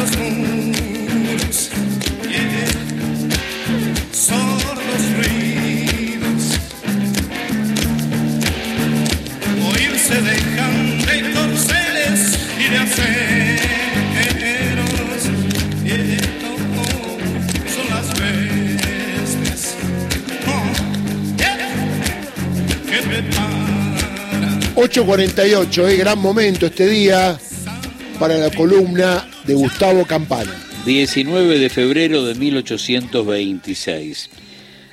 los muros, oírse de corceles y de son las bestias. 8.48, eh, gran momento este día para la columna de Gustavo Campana. 19 de febrero de 1826.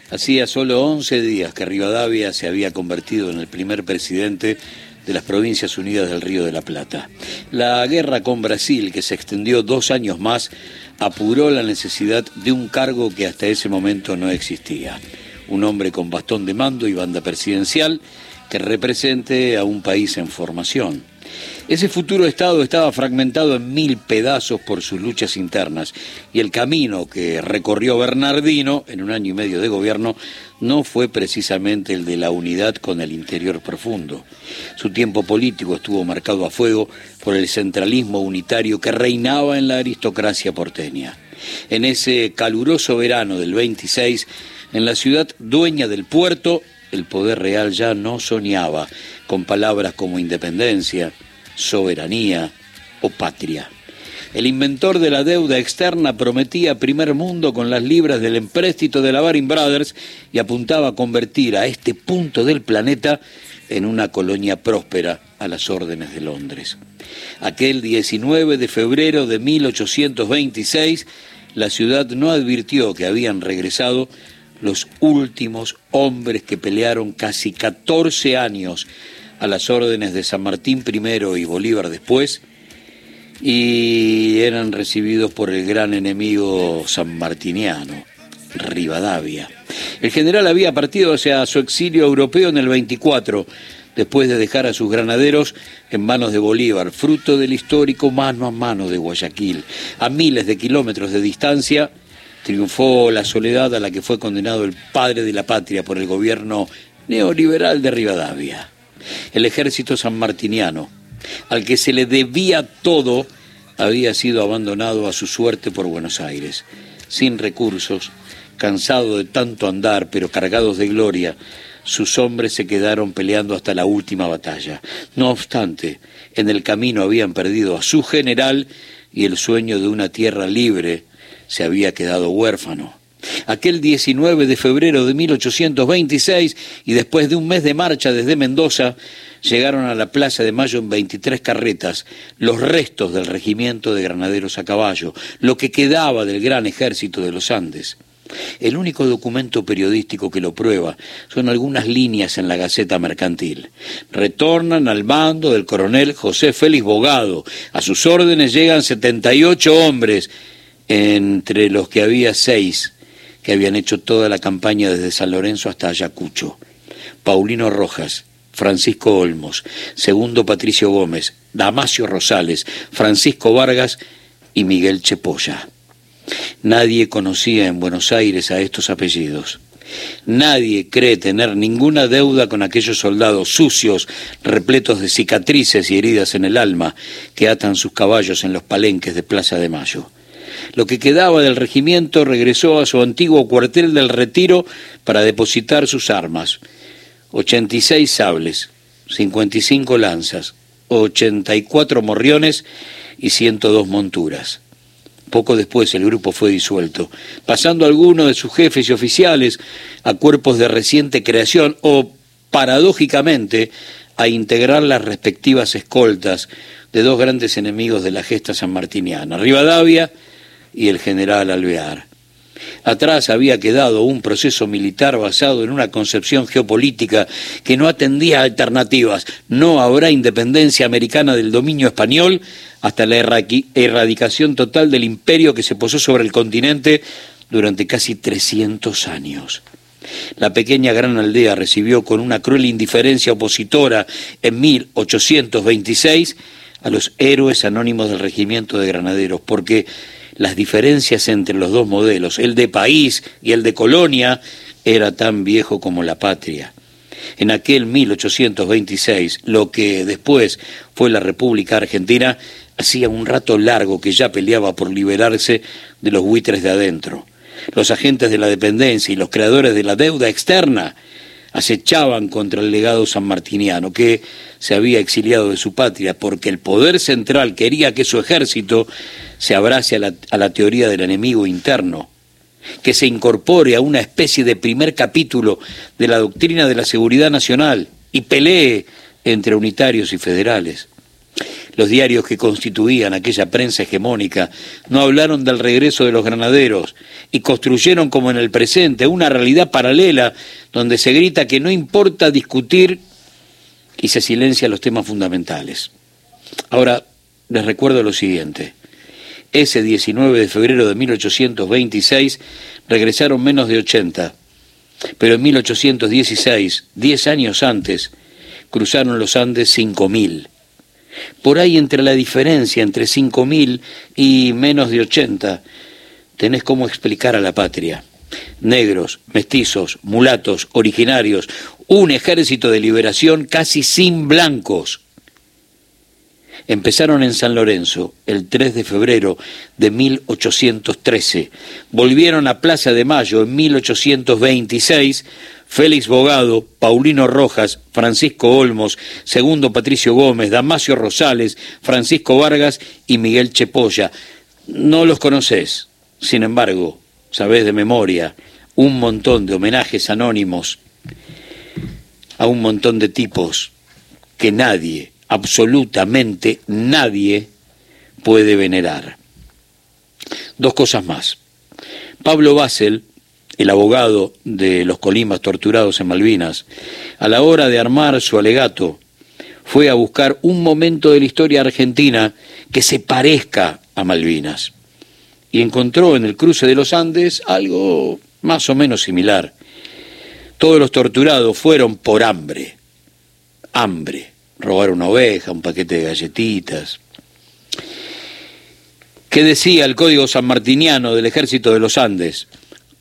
Hacía solo 11 días que Rivadavia se había convertido en el primer presidente de las Provincias Unidas del Río de la Plata. La guerra con Brasil, que se extendió dos años más, apuró la necesidad de un cargo que hasta ese momento no existía. Un hombre con bastón de mando y banda presidencial que represente a un país en formación. Ese futuro Estado estaba fragmentado en mil pedazos por sus luchas internas y el camino que recorrió Bernardino en un año y medio de gobierno no fue precisamente el de la unidad con el interior profundo. Su tiempo político estuvo marcado a fuego por el centralismo unitario que reinaba en la aristocracia porteña. En ese caluroso verano del 26, en la ciudad dueña del puerto, el poder real ya no soñaba con palabras como independencia, soberanía o patria. El inventor de la deuda externa prometía primer mundo con las libras del empréstito de la Baring Brothers y apuntaba a convertir a este punto del planeta en una colonia próspera a las órdenes de Londres. Aquel 19 de febrero de 1826, la ciudad no advirtió que habían regresado los últimos hombres que pelearon casi 14 años a las órdenes de San Martín primero y Bolívar después, y eran recibidos por el gran enemigo sanmartiniano, Rivadavia. El general había partido hacia su exilio europeo en el 24, después de dejar a sus granaderos en manos de Bolívar, fruto del histórico mano a mano de Guayaquil. A miles de kilómetros de distancia, triunfó la soledad a la que fue condenado el padre de la patria por el gobierno neoliberal de Rivadavia el ejército sanmartiniano, al que se le debía todo, había sido abandonado a su suerte por Buenos Aires, sin recursos, cansado de tanto andar, pero cargados de gloria, sus hombres se quedaron peleando hasta la última batalla. No obstante, en el camino habían perdido a su general y el sueño de una tierra libre se había quedado huérfano. Aquel 19 de febrero de 1826 y después de un mes de marcha desde Mendoza, llegaron a la Plaza de Mayo en 23 carretas los restos del regimiento de granaderos a caballo, lo que quedaba del gran ejército de los Andes. El único documento periodístico que lo prueba son algunas líneas en la Gaceta Mercantil. Retornan al mando del coronel José Félix Bogado. A sus órdenes llegan 78 hombres, entre los que había seis que habían hecho toda la campaña desde San Lorenzo hasta Ayacucho. Paulino Rojas, Francisco Olmos, segundo Patricio Gómez, Damasio Rosales, Francisco Vargas y Miguel Chepolla. Nadie conocía en Buenos Aires a estos apellidos. Nadie cree tener ninguna deuda con aquellos soldados sucios, repletos de cicatrices y heridas en el alma, que atan sus caballos en los palenques de Plaza de Mayo. Lo que quedaba del regimiento regresó a su antiguo cuartel del Retiro para depositar sus armas. 86 sables, 55 lanzas, 84 morriones y 102 monturas. Poco después el grupo fue disuelto, pasando algunos de sus jefes y oficiales a cuerpos de reciente creación o, paradójicamente, a integrar las respectivas escoltas de dos grandes enemigos de la gesta sanmartiniana, Rivadavia y el general Alvear. Atrás había quedado un proceso militar basado en una concepción geopolítica que no atendía a alternativas. No habrá independencia americana del dominio español hasta la erradicación total del imperio que se posó sobre el continente durante casi 300 años. La pequeña gran aldea recibió con una cruel indiferencia opositora en 1826 a los héroes anónimos del regimiento de granaderos, porque las diferencias entre los dos modelos, el de país y el de colonia, era tan viejo como la patria. En aquel 1826, lo que después fue la República Argentina, hacía un rato largo que ya peleaba por liberarse de los buitres de adentro. Los agentes de la dependencia y los creadores de la deuda externa acechaban contra el legado sanmartiniano, que se había exiliado de su patria, porque el poder central quería que su ejército se abrace a la, a la teoría del enemigo interno, que se incorpore a una especie de primer capítulo de la doctrina de la seguridad nacional y pelee entre unitarios y federales. Los diarios que constituían aquella prensa hegemónica no hablaron del regreso de los granaderos y construyeron como en el presente una realidad paralela donde se grita que no importa discutir y se silencia los temas fundamentales. Ahora, les recuerdo lo siguiente. Ese 19 de febrero de 1826 regresaron menos de 80, pero en 1816, 10 años antes, cruzaron los Andes 5.000. Por ahí entre la diferencia entre 5.000 y menos de 80, tenés cómo explicar a la patria. Negros, mestizos, mulatos, originarios, un ejército de liberación casi sin blancos. Empezaron en San Lorenzo el 3 de febrero de 1813, volvieron a Plaza de Mayo en 1826, Félix Bogado, Paulino Rojas, Francisco Olmos, Segundo Patricio Gómez, Damasio Rosales, Francisco Vargas y Miguel Chepolla. No los conoces, sin embargo, sabés de memoria un montón de homenajes anónimos a un montón de tipos que nadie, absolutamente nadie, puede venerar. Dos cosas más. Pablo Basel, el abogado de los Colimas torturados en Malvinas, a la hora de armar su alegato, fue a buscar un momento de la historia argentina que se parezca a Malvinas. Y encontró en el cruce de los Andes algo más o menos similar. Todos los torturados fueron por hambre. Hambre. Robar una oveja, un paquete de galletitas. ¿Qué decía el código sanmartiniano del ejército de los Andes?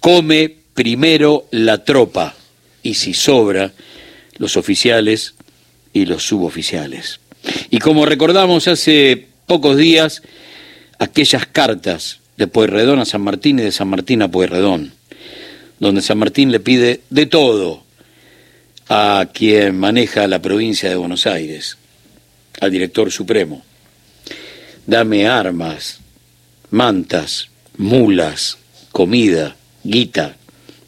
come primero la tropa y si sobra, los oficiales y los suboficiales. Y como recordamos hace pocos días, aquellas cartas de Pueyrredón a San Martín y de San Martín a Pueyrredón, donde San Martín le pide de todo a quien maneja la provincia de Buenos Aires, al director supremo. Dame armas, mantas, mulas, comida, guita,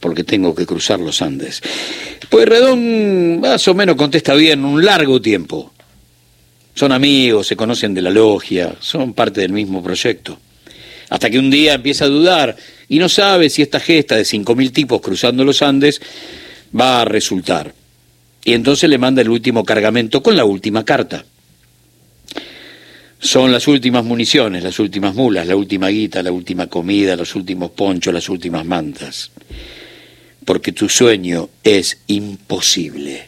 porque tengo que cruzar los Andes. Pues Redón más o menos contesta bien un largo tiempo. Son amigos, se conocen de la logia, son parte del mismo proyecto. Hasta que un día empieza a dudar y no sabe si esta gesta de 5.000 tipos cruzando los Andes va a resultar. Y entonces le manda el último cargamento con la última carta. Son las últimas municiones, las últimas mulas, la última guita, la última comida, los últimos ponchos, las últimas mantas. Porque tu sueño es imposible.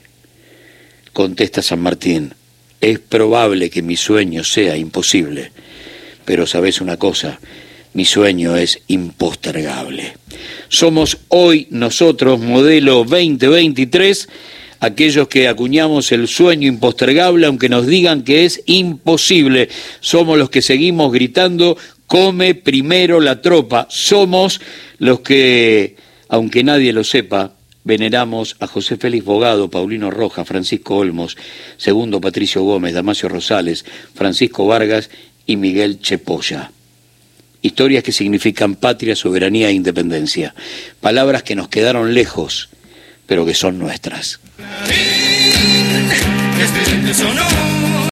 Contesta San Martín, es probable que mi sueño sea imposible, pero sabes una cosa, mi sueño es impostergable. Somos hoy nosotros, modelo 2023, aquellos que acuñamos el sueño impostergable, aunque nos digan que es imposible. Somos los que seguimos gritando, come primero la tropa. Somos los que, aunque nadie lo sepa, veneramos a José Félix Bogado, Paulino Roja, Francisco Olmos, segundo Patricio Gómez, Damasio Rosales, Francisco Vargas y Miguel Chepolla. Historias que significan patria, soberanía e independencia. Palabras que nos quedaron lejos, pero que son nuestras. Este